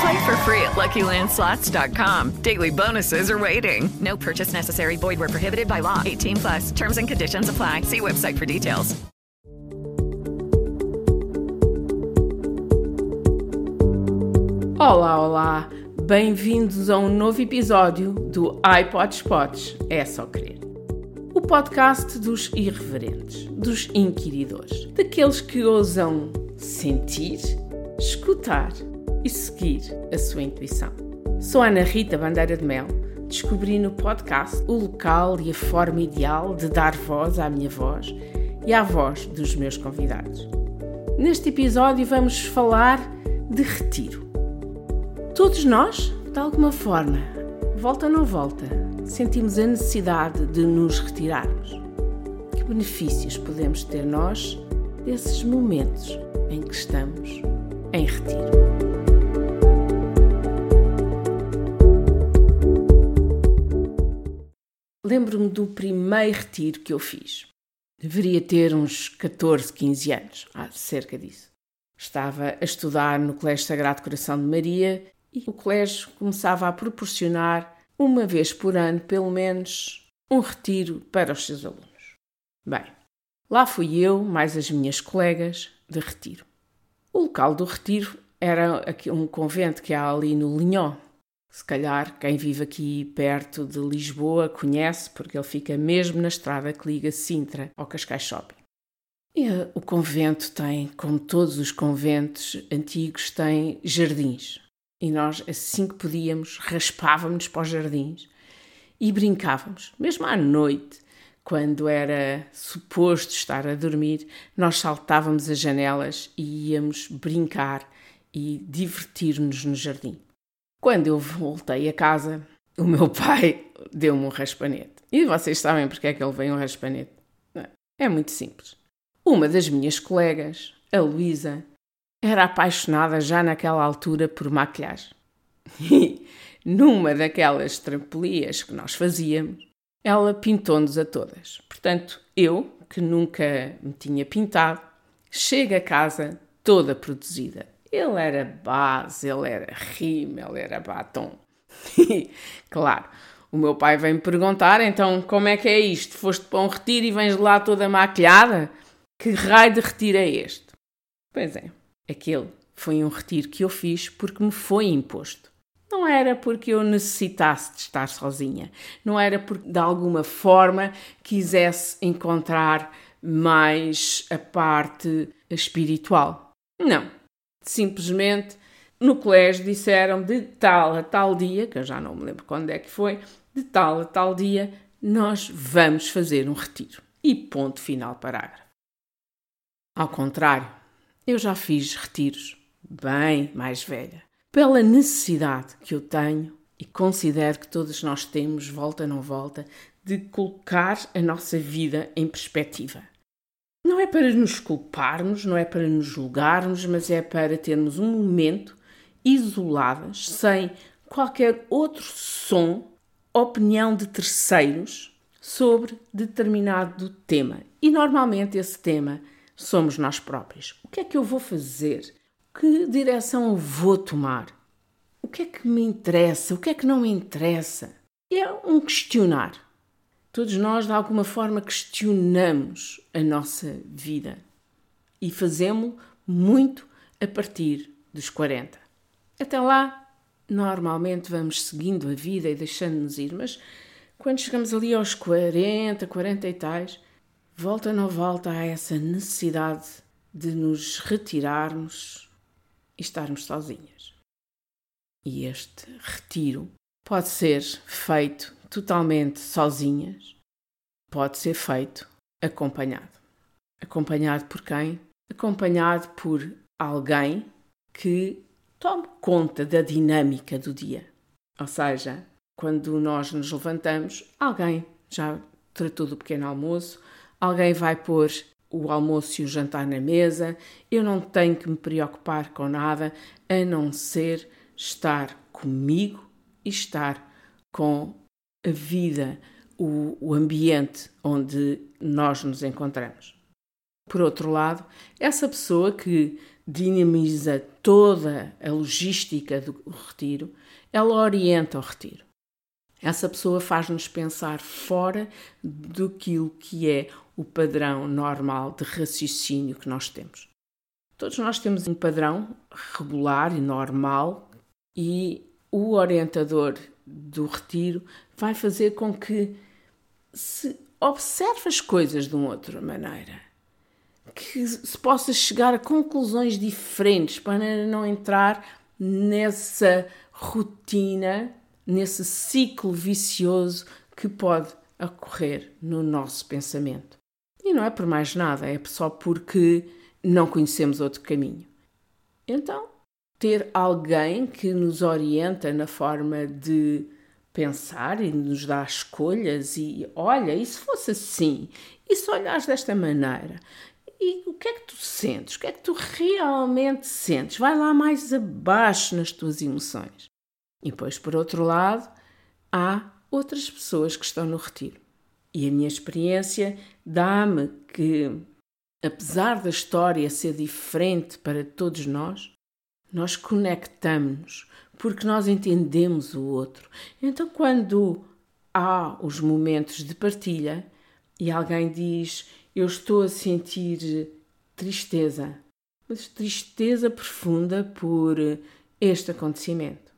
Play for free at LuckyLandSlots.com. Daily bonuses are waiting. No purchase necessary. Void where prohibited by law. 18 plus. Terms and conditions apply. See website for details. Olá, olá! Bem-vindos a um novo episódio do iPod Pods É Só Crer. O podcast dos irreverentes, dos inquiridores, daqueles que ousam sentir, escutar e seguir a sua intuição. Sou Ana Rita Bandeira de Mel. Descobri no podcast o local e a forma ideal de dar voz à minha voz e à voz dos meus convidados. Neste episódio vamos falar de retiro. Todos nós, de alguma forma, volta ou não volta, sentimos a necessidade de nos retirarmos. Que benefícios podemos ter nós desses momentos em que estamos em retiro? Lembro-me do primeiro retiro que eu fiz. Deveria ter uns 14, 15 anos, há cerca disso. Estava a estudar no Colégio Sagrado Coração de Maria e o colégio começava a proporcionar, uma vez por ano, pelo menos, um retiro para os seus alunos. Bem, lá fui eu, mais as minhas colegas, de retiro. O local do retiro era um convento que há ali no Linhó. Se calhar quem vive aqui perto de Lisboa conhece, porque ele fica mesmo na estrada que liga Sintra ao Cascais Shopping. E eh, o convento tem, como todos os conventos antigos, tem jardins. E nós, assim que podíamos, raspávamos para os jardins e brincávamos. Mesmo à noite, quando era suposto estar a dormir, nós saltávamos as janelas e íamos brincar e divertir-nos no jardim. Quando eu voltei a casa, o meu pai deu-me um raspanete. E vocês sabem porque é que ele veio um raspanete? É muito simples. Uma das minhas colegas, a Luísa, era apaixonada já naquela altura por maquilhagem. E numa daquelas trampolias que nós fazíamos, ela pintou-nos a todas. Portanto, eu, que nunca me tinha pintado, chego a casa toda produzida. Ele era base, ele era rímel, ele era batom. claro, o meu pai vem-me perguntar, então, como é que é isto? Foste para um retiro e vens lá toda maquilhada? Que raio de retiro é este? Pois é, aquele foi um retiro que eu fiz porque me foi imposto. Não era porque eu necessitasse de estar sozinha. Não era porque de alguma forma quisesse encontrar mais a parte espiritual. Não. Simplesmente no colégio disseram de tal a tal dia, que eu já não me lembro quando é que foi, de tal a tal dia nós vamos fazer um retiro. E ponto final parágrafo. Ao contrário, eu já fiz retiros bem mais velha, pela necessidade que eu tenho e considero que todos nós temos, volta não volta, de colocar a nossa vida em perspectiva. Não é para nos culparmos, não é para nos julgarmos, mas é para termos um momento isoladas, sem qualquer outro som, opinião de terceiros sobre determinado tema. E normalmente esse tema somos nós próprios. O que é que eu vou fazer? Que direção eu vou tomar? O que é que me interessa? O que é que não me interessa? É um questionar. Todos nós, de alguma forma, questionamos a nossa vida e fazemos muito a partir dos 40. Até lá, normalmente vamos seguindo a vida e deixando-nos ir, mas quando chegamos ali aos 40, 40 e tais, volta não volta a essa necessidade de nos retirarmos e estarmos sozinhas. E este retiro pode ser feito totalmente sozinhas, pode ser feito acompanhado. Acompanhado por quem? Acompanhado por alguém que tome conta da dinâmica do dia. Ou seja, quando nós nos levantamos, alguém já tratou do pequeno almoço, alguém vai pôr o almoço e o jantar na mesa, eu não tenho que me preocupar com nada a não ser estar comigo e estar com a vida, o, o ambiente onde nós nos encontramos. Por outro lado, essa pessoa que dinamiza toda a logística do retiro, ela orienta o retiro. Essa pessoa faz-nos pensar fora do que é o padrão normal de raciocínio que nós temos. Todos nós temos um padrão regular e normal e o orientador do retiro vai fazer com que se observe as coisas de uma outra maneira, que se possa chegar a conclusões diferentes para não entrar nessa rotina, nesse ciclo vicioso que pode ocorrer no nosso pensamento. E não é por mais nada, é só porque não conhecemos outro caminho. Então, ter alguém que nos orienta na forma de pensar e nos dá escolhas e olha, e se fosse assim? E se olhares desta maneira? E o que é que tu sentes? O que é que tu realmente sentes? Vai lá mais abaixo nas tuas emoções. E depois, por outro lado, há outras pessoas que estão no retiro. E a minha experiência dá-me que, apesar da história ser diferente para todos nós, nós conectamos-nos porque nós entendemos o outro. Então, quando há os momentos de partilha e alguém diz: Eu estou a sentir tristeza, mas tristeza profunda por este acontecimento.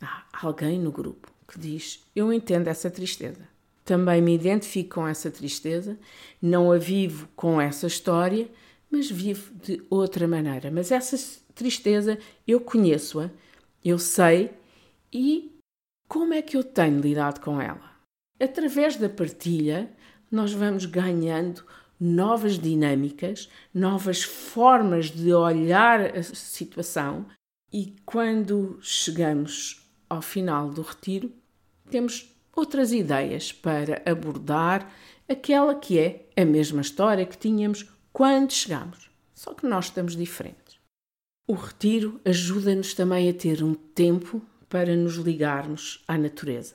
Há alguém no grupo que diz: Eu entendo essa tristeza. Também me identifico com essa tristeza, não a vivo com essa história, mas vivo de outra maneira. Mas essa tristeza, eu conheço-a, eu sei e como é que eu tenho lidado com ela? Através da partilha, nós vamos ganhando novas dinâmicas, novas formas de olhar a situação e quando chegamos ao final do retiro, temos outras ideias para abordar aquela que é a mesma história que tínhamos quando chegamos, só que nós estamos diferentes. O retiro ajuda-nos também a ter um tempo para nos ligarmos à natureza.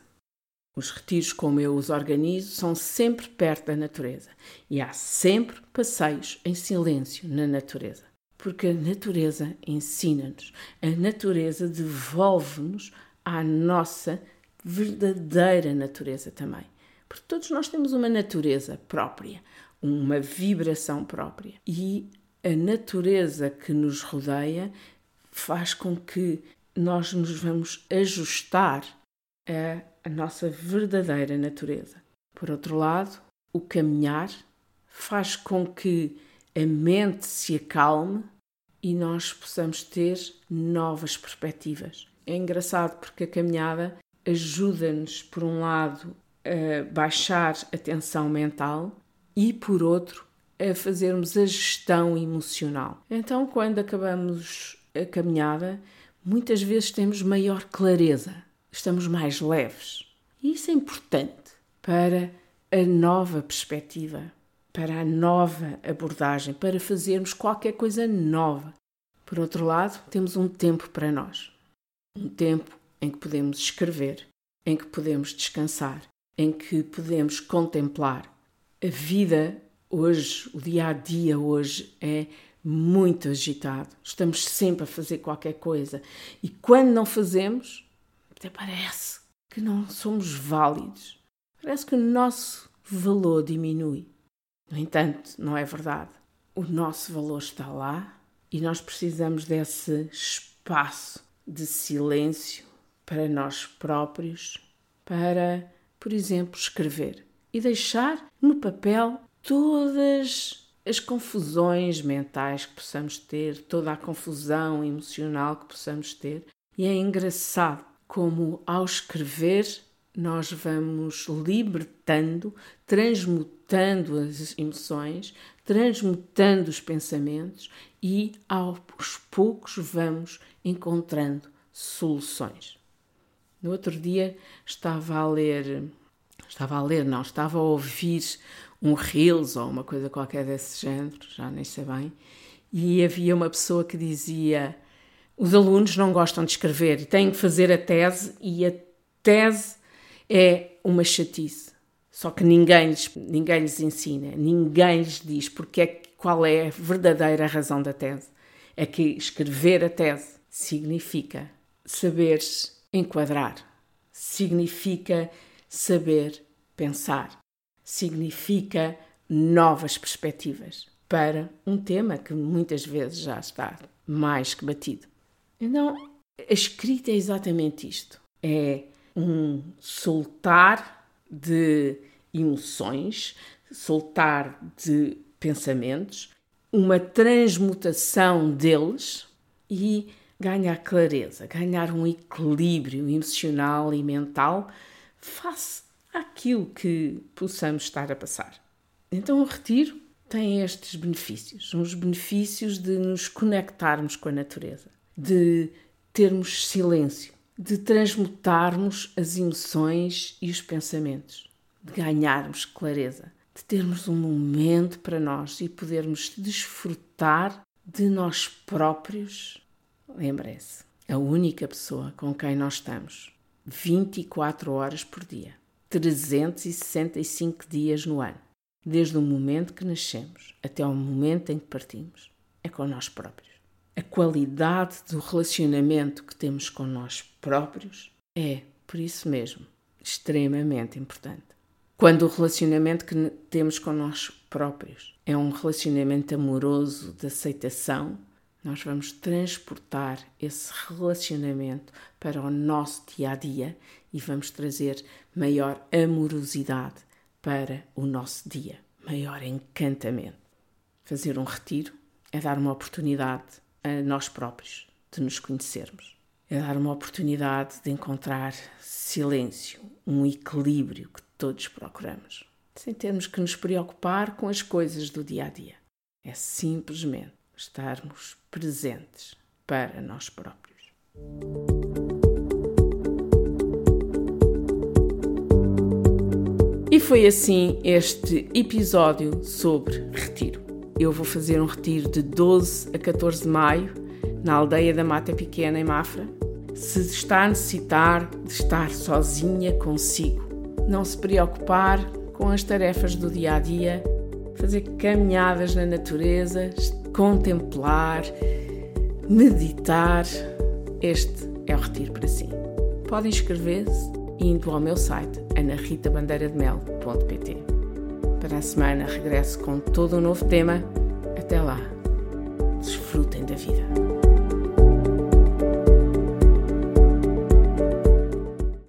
Os retiros, como eu os organizo, são sempre perto da natureza e há sempre passeios em silêncio na natureza. Porque a natureza ensina-nos, a natureza devolve-nos à nossa verdadeira natureza também. Porque todos nós temos uma natureza própria, uma vibração própria. E a natureza que nos rodeia faz com que nós nos vamos ajustar a nossa verdadeira natureza. Por outro lado, o caminhar faz com que a mente se acalme e nós possamos ter novas perspectivas. É engraçado porque a caminhada ajuda-nos, por um lado, a baixar a tensão mental e, por outro, a fazermos a gestão emocional. Então, quando acabamos a caminhada, muitas vezes temos maior clareza, estamos mais leves. E isso é importante para a nova perspectiva, para a nova abordagem, para fazermos qualquer coisa nova. Por outro lado, temos um tempo para nós. Um tempo em que podemos escrever, em que podemos descansar, em que podemos contemplar. A vida Hoje, o dia a dia hoje é muito agitado. Estamos sempre a fazer qualquer coisa e quando não fazemos, até parece que não somos válidos. Parece que o nosso valor diminui. No entanto, não é verdade. O nosso valor está lá e nós precisamos desse espaço de silêncio para nós próprios, para, por exemplo, escrever e deixar no papel todas as confusões mentais que possamos ter, toda a confusão emocional que possamos ter. E é engraçado como, ao escrever, nós vamos libertando, transmutando as emoções, transmutando os pensamentos e aos poucos vamos encontrando soluções. No outro dia estava a ler, estava a ler, não, estava a ouvir um Reels ou uma coisa qualquer desse género, já nem sei bem, e havia uma pessoa que dizia: os alunos não gostam de escrever, têm que fazer a tese e a tese é uma chatice. Só que ninguém lhes, ninguém lhes ensina, ninguém lhes diz porque é, qual é a verdadeira razão da tese. É que escrever a tese significa saber enquadrar, significa saber pensar, significa novas perspectivas para um tema que muitas vezes já está mais que batido. Então, a escrita é exatamente isto: é um soltar de emoções, soltar de pensamentos, uma transmutação deles e ganhar clareza, ganhar um equilíbrio emocional e mental face àquilo que possamos estar a passar. Então, o retiro tem estes benefícios, os benefícios de nos conectarmos com a natureza, de termos silêncio, de transmutarmos as emoções e os pensamentos, de ganharmos clareza, de termos um momento para nós e podermos desfrutar de nós próprios. Lembrem-se, a única pessoa com quem nós estamos 24 horas por dia, 365 dias no ano, desde o momento que nascemos até o momento em que partimos, é com nós próprios a qualidade do relacionamento que temos com nós próprios é, por isso mesmo, extremamente importante. Quando o relacionamento que temos com nós próprios é um relacionamento amoroso de aceitação, nós vamos transportar esse relacionamento para o nosso dia a dia e vamos trazer maior amorosidade para o nosso dia, maior encantamento. Fazer um retiro é dar uma oportunidade a nós próprios, de nos conhecermos. É dar uma oportunidade de encontrar silêncio, um equilíbrio que todos procuramos, sem termos que nos preocupar com as coisas do dia a dia. É simplesmente estarmos presentes para nós próprios. E foi assim este episódio sobre retiro. Eu vou fazer um retiro de 12 a 14 de maio na aldeia da Mata Pequena, em Mafra. Se está a necessitar de estar sozinha consigo, não se preocupar com as tarefas do dia a dia, fazer caminhadas na natureza, contemplar, meditar, este é o retiro para si. Pode inscrever-se indo ao meu site anarritabandeirademel.pt. Para a semana regresso com todo um novo tema. Até lá, desfrutem da vida.